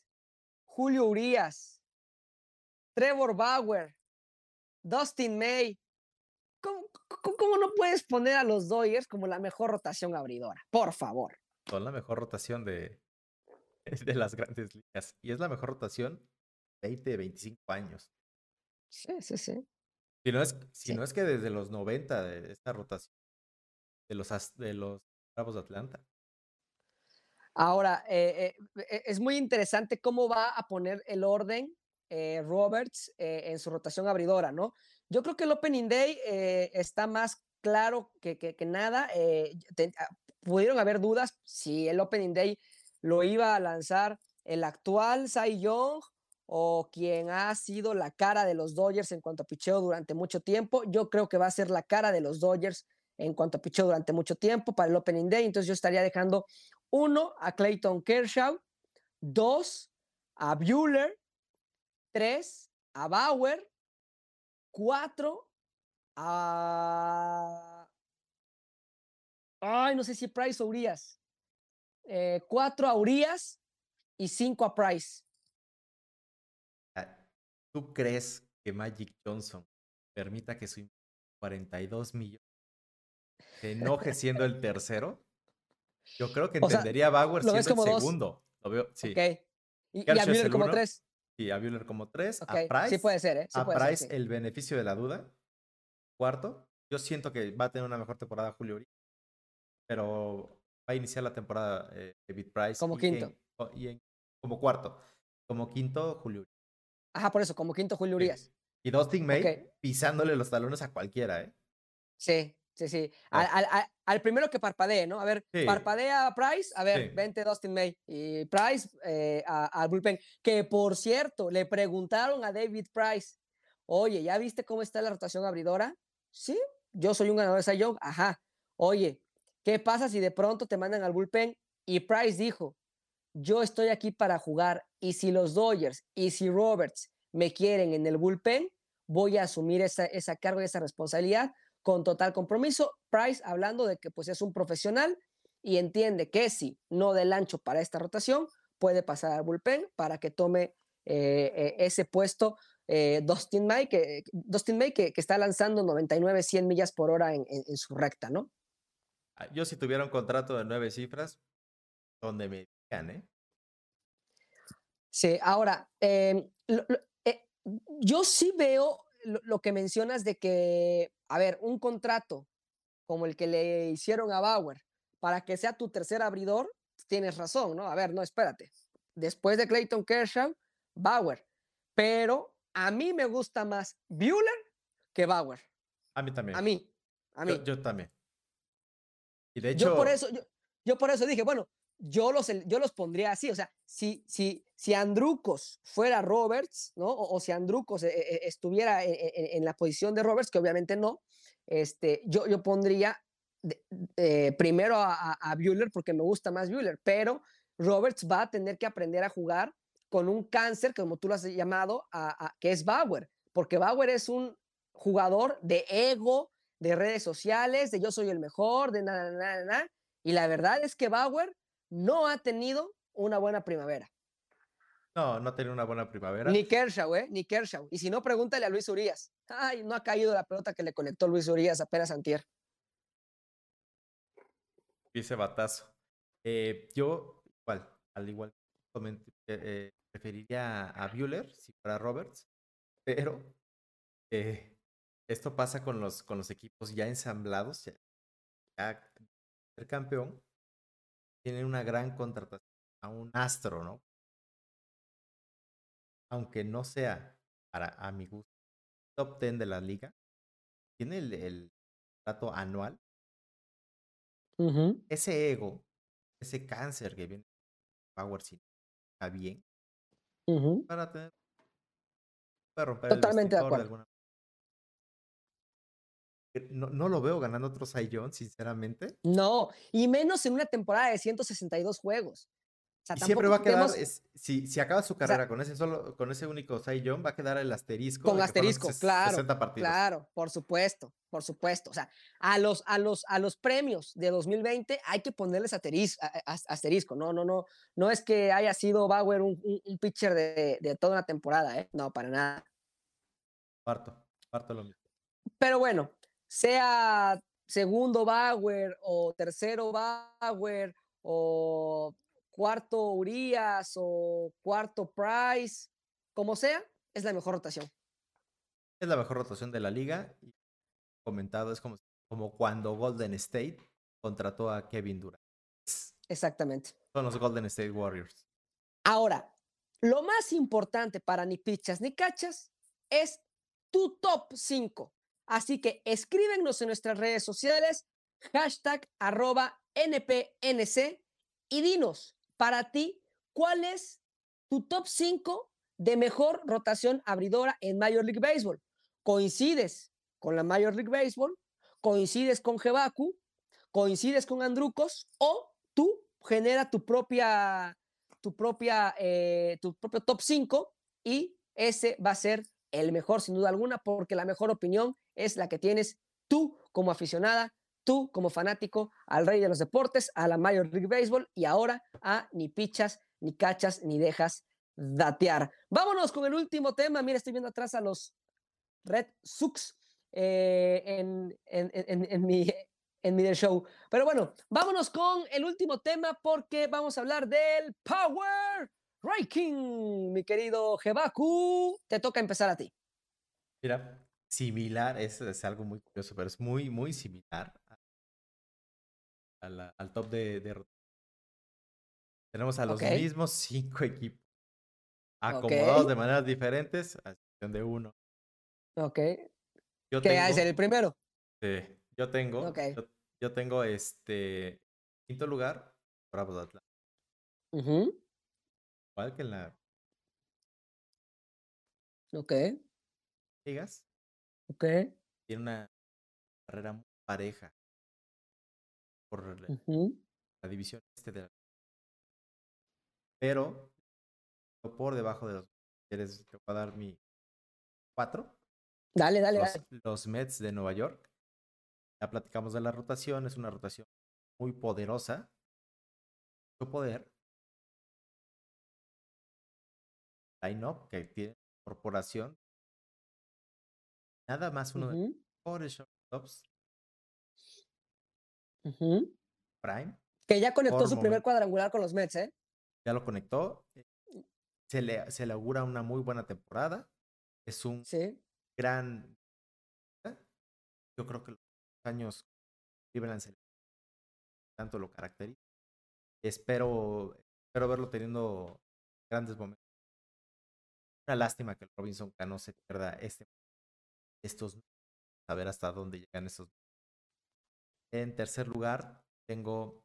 Julio Urias, Trevor Bauer, Dustin May. ¿Cómo, cómo- cómo no puedes poner a los Dodgers como la mejor rotación abridora? Por favor. Son la mejor rotación de, de las grandes ligas. Y es la mejor rotación 20, 25 años. Sí, sí, sí. Si no es, si Sí. no es que desde los 90 de esta rotación de los, de los Bravos de Atlanta. Ahora, eh, eh, es muy interesante cómo va a poner el orden eh, Roberts en su rotación abridora, ¿no? Yo creo que el Opening Day está más claro que, que- que nada. te- ah, pudieron haber dudas si el Opening Day lo iba a lanzar el actual Cy Young o quien ha sido la cara de los Dodgers en cuanto a picheo durante mucho tiempo. Yo creo que va a ser la cara de los Dodgers en cuanto a picheo durante mucho tiempo para el Opening Day. Entonces yo estaría dejando uno a Clayton Kershaw, dos a Bueller, tres a Bauer, cuatro a... Ay, no sé si Price o Urias. Eh, cuatro a Urias y cinco a Price. Ah, ¿Tú crees que Magic Johnson permita que su 42 millones se enoje siendo el tercero? Yo creo que O sea, entendería a Bauer ¿lo ves siendo el dos? segundo. Lo veo, sí. Ok. Y, y a el como uno, tres. Y a Buehler como tres. Ok, A Price, sí puede ser, ¿eh? Sí a puede ser, Price sí. el beneficio de la duda. Cuarto. Yo siento que va a tener una mejor temporada Julio Urias, pero va a iniciar la temporada eh, David Price. Como y quinto. o- y en- como cuarto. Como quinto, Julio Urias. Ajá, por eso, como quinto Julio Sí. Urias. Y Dustin May pisándole los talones a cualquiera, ¿eh? Sí, sí, sí. Al, al- al- al primero que parpadee, ¿no? A ver, Sí. parpadea a Price, a ver, Sí. vente Dustin May. Y Price eh, al bullpen. Que por cierto, le preguntaron a David Price, oye, ¿ya viste cómo está la rotación abridora? Sí, yo soy un ganador de Cy Young. Ajá. Oye, ¿qué pasa si de pronto te mandan al bullpen? Y Price dijo, yo estoy aquí para jugar y si los Dodgers y si Roberts me quieren en el bullpen, voy a asumir esa, carga y esa responsabilidad con total compromiso. Price hablando de que pues es un profesional y entiende que si no del ancho para esta rotación, puede pasar al bullpen para que tome eh, eh, ese puesto eh, Dustin May, que, Dustin May que, está lanzando 99, 100 millas por hora en su recta, ¿no? Ah, Yo si tuviera un contrato de nueve cifras, donde me digan, ¿eh? Sí, ahora, em, lo- lo- eh, yo sí veo lo, lo que mencionas de que, a ver, un contrato como el que le hicieron a Bauer para que sea tu tercer abridor, tienes razón, ¿no? A ver, no, espérate. Después de Clayton Kershaw, Bauer. Pero a mí me gusta más Bueller que Bauer. A mí también. A mí, a mí. Yo, yo también. Y de Yo por eso, yo, yo por eso dije, bueno, yo los, yo los pondría así, o sea, si, si, si Andrucos fuera Roberts, ¿no? O, o si Andrucos eh, eh, estuviera en, en- en la posición de Roberts, que obviamente no, este, yo, yo pondría eh, primero a, a, Buehler porque me gusta más Buehler, pero Roberts va a tener que aprender a jugar con un cáncer, como tú lo has llamado, a- a- que es Bauer, porque Bauer es un jugador de ego, de redes sociales, de yo soy el mejor, de nada, nada, nada. Y la verdad es que Bauer no ha tenido una buena primavera. no, no tenía una buena primavera. Ni Kershaw, ¿eh? Ni Kershaw. Y si no, pregúntale a Luis Urias. Ay, no ha caído la pelota que le conectó Luis Urias apenas antier. ese batazo. Eh, yo, igual, al igual eh, eh, preferiría a Bueller si fuera Roberts, pero eh, esto pasa con los, con los equipos ya ensamblados, ya, ya ser campeón, tienen una gran contratación a un astro, ¿no? Aunque no sea para a mi gusto top 10 de la liga, tiene el, el trato anual ese ego, ese cáncer que viene Power si está bien para tener para romper Totalmente de el vestidor acuerdo. alguna no, no lo veo ganando otro Cy sinceramente. No, y menos en una temporada de 162 juegos. O sea, Y siempre va a quedar, es- si, si acaba su carrera con ese solo, con ese único Cy va a quedar el asterisco. con asterisco, claro, 60 partidos. claro, por supuesto, por supuesto. O sea, a los, a los, a los premios de 2020 hay que ponerles asteris- a- a- asterisco. No, no, no, no es que haya sido Bauer un, un- un pitcher de, de toda una temporada, ¿eh? No, para nada. Parto, parto lo mismo. Pero bueno, sea segundo Bauer o tercero Bauer o cuarto Urias o cuarto Price, como sea, es la mejor rotación. Es la mejor rotación de la liga. Y comentado, es como, como cuando Golden State contrató a Kevin Durant. Exactamente. Son los Golden State Warriors. Ahora, lo más importante para ni pichas ni cachas es tu top 5. Así que escríbenos en nuestras redes sociales, hashtag arroba NPNC y dinos para ti cuál es tu top 5 de mejor rotación abridora en Major League Baseball. ¿Coincides con la Major League Baseball? ¿Coincides con Jebaku? ¿Coincides con Andrucos? ¿O tú genera tu propia, tu propia, eh, tu propio top 5 y ese va a ser el mejor sin duda alguna porque la mejor opinión es la que tienes tú como aficionada, tú como fanático al rey de los deportes, a la Major League Baseball y ahora a ni pichas, ni cachas, ni dejas datear. Vámonos con el último tema. Mira, estoy viendo atrás a los Red Sox eh, en, en, en, en, mi, en mi show. Pero bueno, vámonos con el último tema porque vamos a hablar del Power Ranking. Mi querido Jebaku, te toca empezar a ti. Mira, similar, es, es algo muy curioso, pero es muy, muy similar a la, al top de, de, Tenemos a los mismos cinco equipos, acomodados de maneras diferentes, a excepción de uno. Ok. Yo ¿Qué tengo, es el primero? sí, yo tengo, Ok. yo, yo tengo este quinto lugar, Bravos de Atlanta. Ujú, Igual que en la Ok. ligas, Ok. tiene una carrera muy pareja por la, ujú, la división este de la pero por debajo de los quieres te voy a dar mi cuatro Dale, dale, los, dale. los Mets de Nueva York ya platicamos de la rotación es una rotación muy poderosa mucho poder que tiene corporación nada más uno de los mejores shortstops prime Que ya conectó su primer cuadrangular con los Mets, ¿eh? ya lo conectó eh, se le, se le augura una muy buena temporada es un Sí. gran. Yo creo que los años Cleveland se le- tanto lo caracteriza. Espero, espero verlo teniendo grandes momentos. Una lástima que el Robinson Cano se pierda este, estos, a ver hasta dónde llegan estos. En tercer lugar, tengo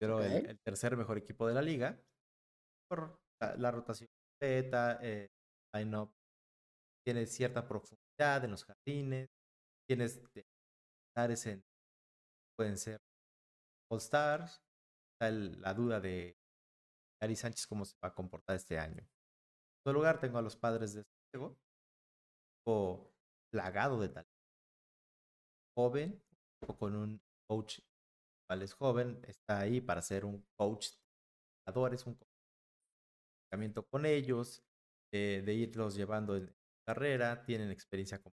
pero el, tercer mejor equipo de la liga por la, la rotación completa, eh, line-up tiene cierta profundidad en los jardines, tienes en pueden ser All Stars, está el- la duda de Gary Sánchez cómo se va a comportar este año. En segundo lugar tengo a los padres de Santiago, equipo plagado de talento, joven, con un coach cual es joven, está ahí para ser un coach de un acercamiento con ellos, eh, de irlos llevando en carrera, tienen experiencia con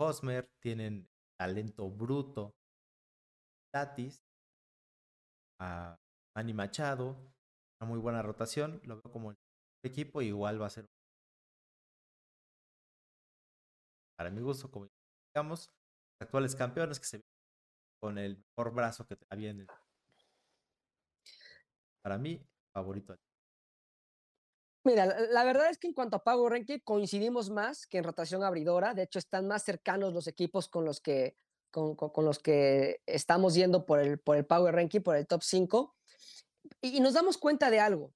Hosmer, tienen talento bruto, Tatis, a Manny Machado, una muy buena rotación, lo veo como el equipo, igual va a ser para mi gusto, como digamos, actuales campeones que se con el mejor brazo que había en el para mí, favorito. Mira, la, verdad es que en cuanto a Power Ranking coincidimos más que en rotación abridora. De hecho, están más cercanos los equipos con los que, con, con- con los que estamos yendo por el, por el Power Ranking, por el top 5. Y, nos damos cuenta de algo.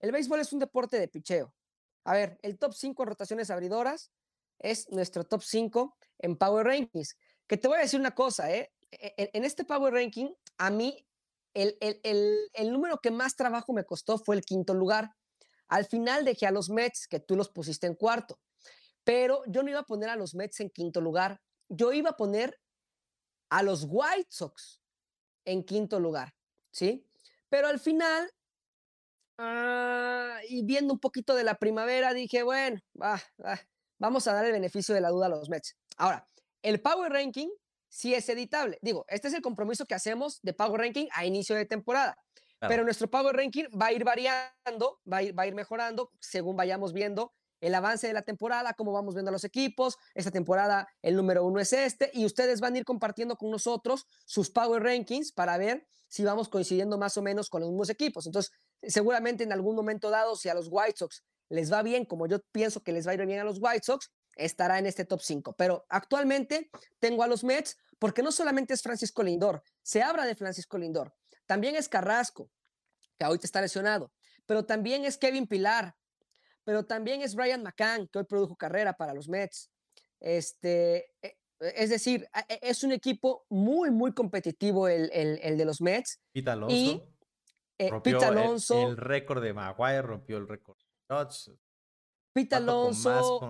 El béisbol es un deporte de picheo. A ver, el top 5 en rotaciones abridoras es nuestro top 5 en Power Rankings. Que te voy a decir una cosa, ¿eh? E- e- En este Power Ranking, a mí el, el- el- el número que más trabajo me costó fue el quinto lugar. Al final dejé a los Mets, que tú los pusiste en cuarto. Pero yo no iba a poner a los Mets en quinto lugar. Yo iba a poner a los White Sox en quinto lugar, ¿sí? Pero al final, ah, y viendo un poquito de la primavera, dije, bueno, va, va, vamos a dar el beneficio de la duda a los Mets. Ahora, el Power Ranking sí es editable. Digo, este es el compromiso que hacemos de Power Ranking a inicio de temporada. Claro. Pero nuestro Power Ranking va a ir variando, va a ir, va a ir mejorando según vayamos viendo el avance de la temporada, cómo vamos viendo a los equipos. Esta temporada el número uno es este y ustedes van a ir compartiendo con nosotros sus Power Rankings para ver si vamos coincidiendo más o menos con los mismos equipos. Entonces, seguramente en algún momento dado, si a los White Sox les va bien, como yo pienso que les va a ir bien a los White Sox, estará en este top 5. Pero actualmente tengo a los Mets porque no solamente es Francisco Lindor, se habla de Francisco Lindor, también es Carrasco, que ahorita está lesionado, pero también es Kevin Pilar, pero también es Brian McCann, que hoy produjo carrera para los Mets. Este, e, es decir, e, es un equipo muy, muy competitivo el, el, de los Mets. Pita Alonso. Y, eh, Alonso. El, récord de Maguire rompió el récord. Pita Alonso.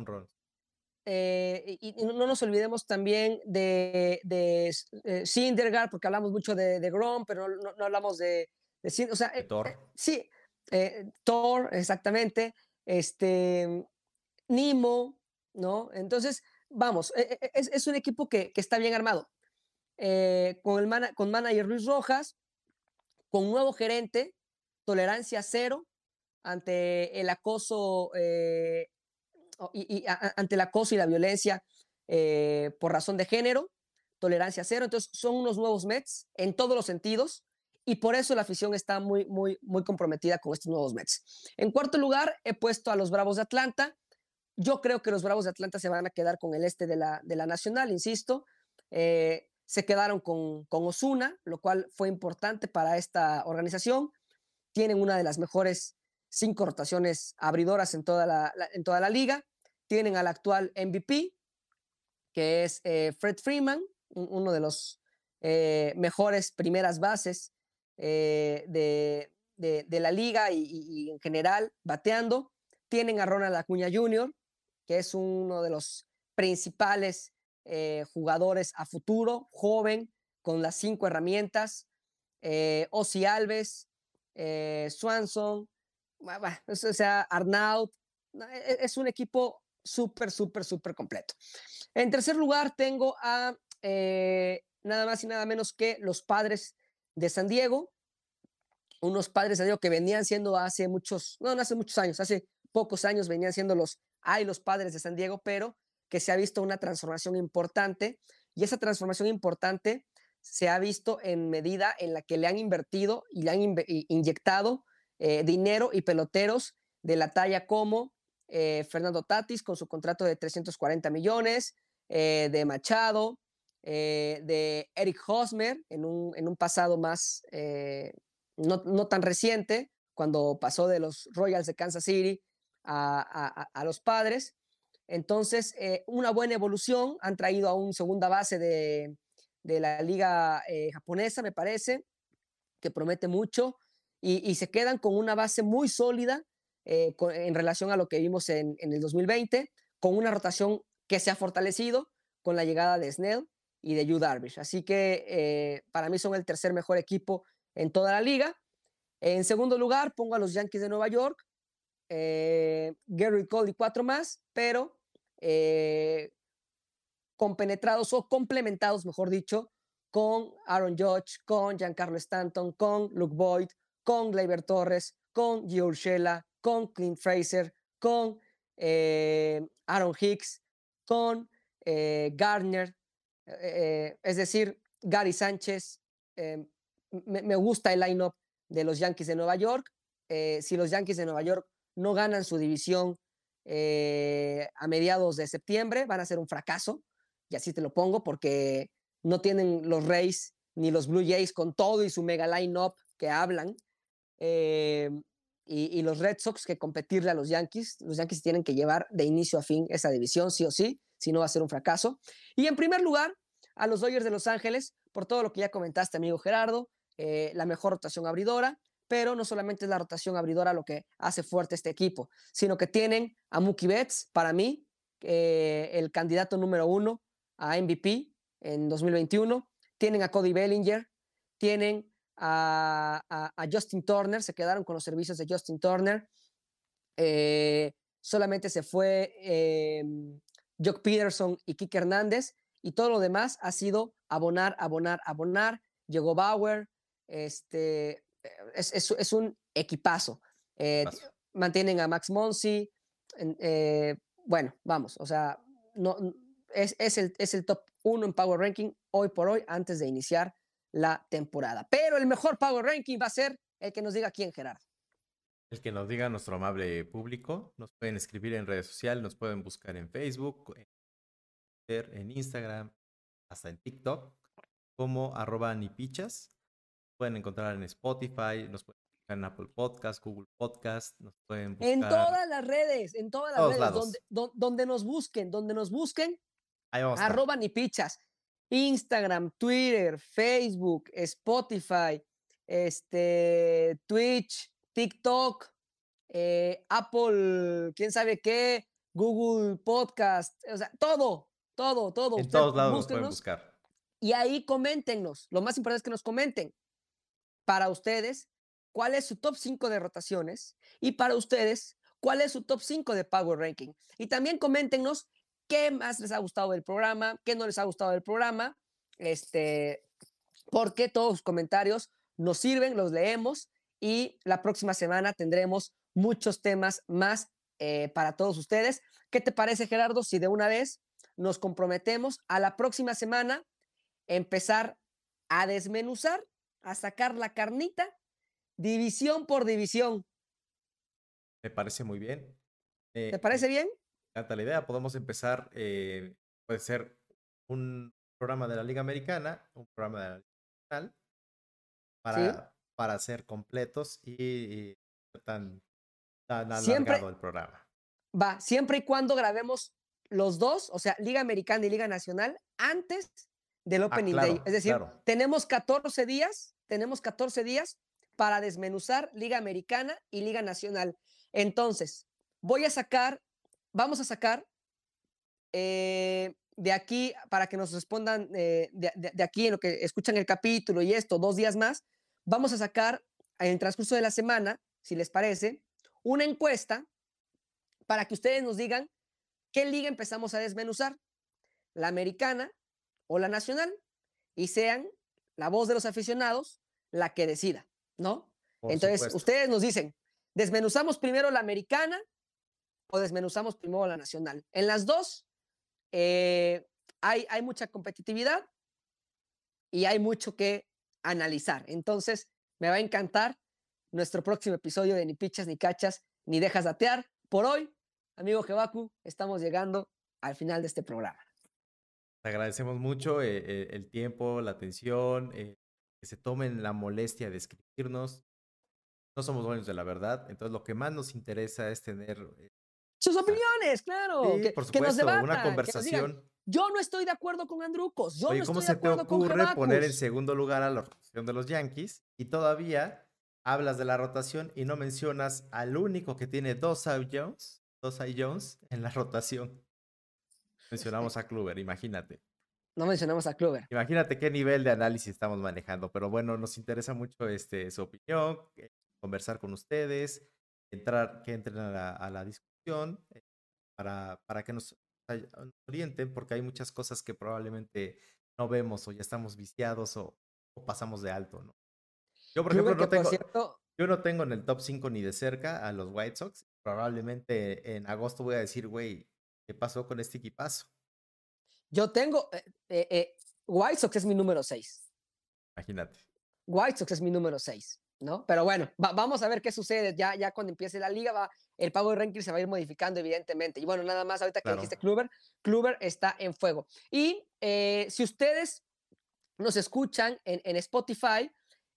Eh, y, no nos olvidemos también de, de eh, porque hablamos mucho de, de Grom, pero no, hablamos de, de, o sea, eh, Thor. sí, Thor, exactamente. Este, Nimo, ¿no? Entonces, vamos, e, e, es, un equipo que, está bien armado. con, el con manager Luis Rojas, con nuevo gerente, tolerancia cero ante el acoso y, ante el acoso y la violencia eh, por razón de género, tolerancia cero. Entonces, son unos nuevos Mets en todos los sentidos y por eso la afición está muy, muy, muy comprometida con estos nuevos Mets. En cuarto lugar, he puesto a los Bravos de Atlanta. Yo creo que los Bravos de Atlanta se van a quedar con el este de la, de la Nacional, insisto. Eh, se quedaron con, con Osuna, lo cual fue importante para esta organización. Tienen una de las mejores cinco rotaciones abridoras en toda la, en toda la liga. Tienen al actual MVP, que es eh, Fred Freeman, uno de los eh, mejores primeras bases de, de, la liga y, en general bateando. Tienen a Ronald Acuña Jr., que es uno de los principales jugadores a futuro, joven, con las cinco herramientas. Ozzy Alves, Swanson, o sea, Arnaud, e, es un equipo súper, súper, súper completo. En tercer lugar tengo a eh, nada más y nada menos que los padres de San Diego, unos padres de San Diego que venían siendo hace muchos, no, no hace muchos años, hace pocos años venían siendo los, hay los padres de San Diego, pero que se ha visto una transformación importante y esa transformación importante se ha visto en medida en la que le han invertido y le han inyectado eh, dinero y peloteros de la talla como eh, Fernando Tatis con su contrato de 340 millones, eh, de Machado, de Eric Hosmer en un, en un pasado más no, no, tan reciente, cuando pasó de los Royals de Kansas City a, los padres. Entonces, una buena evolución, han traído a un segunda base de, de la liga japonesa, me parece, que promete mucho y, se quedan con una base muy sólida eh, en relación a lo que vimos en, el 2020, con una rotación que se ha fortalecido con la llegada de Snell y de Yu Darvish. Así que eh, para mí son el tercer mejor equipo en toda la liga. En segundo lugar, pongo a los Yankees de Nueva York, eh, Gary Cole y cuatro más, pero compenetrados o complementados, mejor dicho, con Aaron Judge, con Giancarlo Stanton, con Luke Boyd, con Gleyber Torres, con Gio con Clint Fraser, con eh, Aaron Hicks, con eh, Gardner, eh, es decir, Gary Sánchez. Me, gusta el line-up de los Yankees de Nueva York. si los Yankees de Nueva York no ganan su división a mediados de septiembre, van a ser un fracaso, y así te lo pongo, porque no tienen los Rays ni los Blue Jays con todo y su mega line-up que hablan. Eh, y, los Red Sox que competirle a los Yankees. Los Yankees tienen que llevar de inicio a fin esa división, sí o sí, si no va a ser un fracaso. Y en primer lugar, a los Dodgers de Los Ángeles, por todo lo que ya comentaste, amigo Gerardo, eh, la mejor rotación abridora, pero no solamente es la rotación abridora lo que hace fuerte este equipo, sino que tienen a Mookie Betts, para mí, eh, el candidato número uno a MVP en 2021. Tienen a Cody Bellinger, tienen a, Justin Turner, se quedaron con los servicios de Justin Turner. Eh, solamente se fue eh, Jock Peterson y Kike Hernández y todo lo demás ha sido abonar, abonar, abonar. Llegó Bauer, este, es, es, un equipazo. Eh, mantienen a Max Monsi. Eh, bueno, vamos, o sea, no, es, es, el, es el top uno en Power Ranking hoy por hoy antes de iniciar la temporada. Pero el mejor Power Ranking va a ser el que nos diga quién, Gerardo. El que nos diga nuestro amable público, nos pueden escribir en redes sociales, nos pueden buscar en Facebook, en Twitter, en Instagram, hasta en TikTok, como arroba nipichas. Pueden encontrar en Spotify, nos pueden buscar en Apple Podcast, Google Podcast, nos pueden buscar En todas las redes, en todas las redes, donde, don- donde nos busquen, donde nos busquen, Ahí vamos arroba ni pichas. Instagram, Twitter, Facebook, Spotify, este, Twitch, TikTok, eh, Apple, quién sabe qué, Google Podcast, o sea, todo, todo, todo. En Usted todos lados nos pueden buscar. y ahí coméntenos. Lo más importante es que nos comenten para ustedes cuál es su top 5 de rotaciones y para ustedes cuál es su top 5 de Power Ranking. Y también coméntenos qué más les ha gustado del programa, qué no les ha gustado del programa, este, porque todos sus comentarios nos sirven, los leemos y la próxima semana tendremos muchos temas más eh, para todos ustedes. ¿Qué te parece, Gerardo, si de una vez nos comprometemos a la próxima semana empezar a desmenuzar, a sacar la carnita, división por división? Me parece muy bien. Eh, ¿Te parece bien? Me encanta la idea. Podemos empezar, eh, puede ser un programa de la Liga Americana, un programa de la Liga Nacional, para, para ser completos y, tan, tan Siempre- alargado el programa. Va, siempre y cuando grabemos los dos, o sea, Liga Americana y Liga Nacional, antes del Opening Day. Ah, claro, Es decir, claro. tenemos 14 días, tenemos 14 días para desmenuzar Liga Americana y Liga Nacional. Entonces, voy a sacar, vamos a sacar eh, de aquí, para que nos respondan eh, de, de- de aquí en lo que escuchan el capítulo y esto, dos días más, vamos a sacar en el transcurso de la semana, si les parece, una encuesta para que ustedes nos digan qué liga empezamos a desmenuzar, la americana o la nacional, y sean la voz de los aficionados la que decida, ¿no? Por Entonces, supuesto. ustedes nos dicen, ¿desmenuzamos primero la americana o desmenuzamos primero la nacional? En las dos eh, hay, hay mucha competitividad y hay mucho que analizar. Entonces, me va a encantar nuestro próximo episodio de Ni Pichas, Ni Cachas, Ni Dejas Datear. Por hoy, amigo Jebaku, estamos llegando al final de este programa. Te agradecemos mucho eh, eh, el tiempo, la atención, eh, que se tomen la molestia de escribirnos. No somos dueños de la verdad, entonces lo que más nos interesa es tener eh, Sus opiniones, claro, sí, que, por que nos supuesto, debatan, una que nos digan, conversación. yo no estoy de acuerdo con Andrucos, yo Oye, no ¿cómo estoy se de te con ocurre poner en segundo lugar a la rotación de los Yankees y todavía hablas de la rotación y no mencionas al único que tiene dos Cy Jones, dos Cy Jones en la rotación? Mencionamos a Kluber, imagínate. No mencionamos a Clover. Imagínate qué nivel de análisis estamos manejando, pero bueno, nos interesa mucho este, su opinión, eh, conversar con ustedes, entrar, que entren a la, a la discusión eh, para, para que nos, orienten, porque hay muchas cosas que probablemente no vemos o ya estamos viciados o, o pasamos de alto, ¿no? Yo, por Kluber, ejemplo, no por tengo, cierto, yo no tengo en el top 5 ni de cerca a los White Sox. Probablemente en agosto voy a decir, güey, ¿qué pasó con este equipazo? yo tengo, eh, eh, eh, White Sox es mi número 6. Imagínate. White Sox es mi número 6, ¿no? Pero bueno, va- vamos a ver qué sucede. Ya, ya cuando empiece la liga, va, el Power Ranking se va a ir modificando, evidentemente. Y bueno, nada más ahorita que Claro. dijiste Kluber, Kluber está en fuego. Y eh, si ustedes nos escuchan en, en Spotify,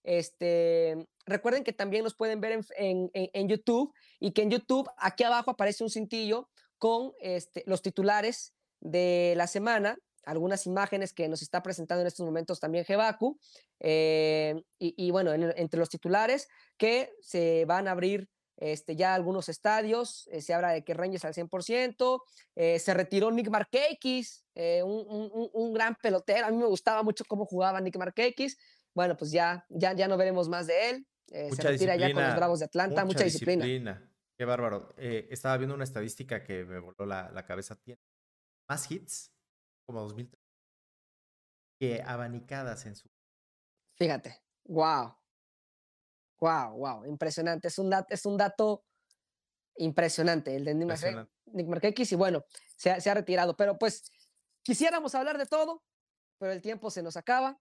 este, recuerden que también nos pueden ver en- en- en YouTube y que en YouTube aquí abajo aparece un cintillo con este, los titulares de la semana, algunas imágenes que nos está presentando en estos momentos también Jebaku, eh, y, y bueno, en entre los titulares que se van a abrir este, ya algunos estadios, eh, se habla de que Rangers al 100%, eh, se retiró Nick Markakis, eh, un, un- un- gran pelotero, a mí me gustaba mucho cómo jugaba Nick Markakis, bueno, pues ya, ya, ya no veremos más de él, se Mucha retira ya con los Bravos de Atlanta, mucha, disciplina. Qué bárbaro. Eh, estaba viendo una estadística que me voló la, la cabeza. Tiene más hits, como 2003, que abanicadas en su... Fíjate, wow, wow, wow, impresionante, es un, dat- es un dato impresionante el de Nick, Impresionante. Nick Markakis y bueno, se ha, se ha retirado, pero pues quisiéramos hablar de todo, pero el tiempo se nos acaba.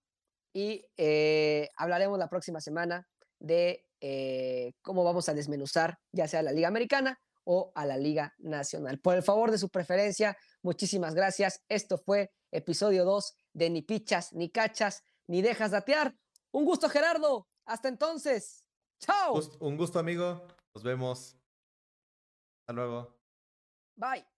y eh, hablaremos la próxima semana de eh, cómo vamos a desmenuzar ya sea la Liga Americana o a la Liga Nacional. Por el favor de su preferencia, muchísimas gracias. Esto fue episodio 2 de Ni Pichas, Ni Cachas, Ni Dejas Datear. Un gusto, Gerardo. Hasta entonces. Chao. Un gusto, amigo. Nos vemos. Hasta luego. Bye.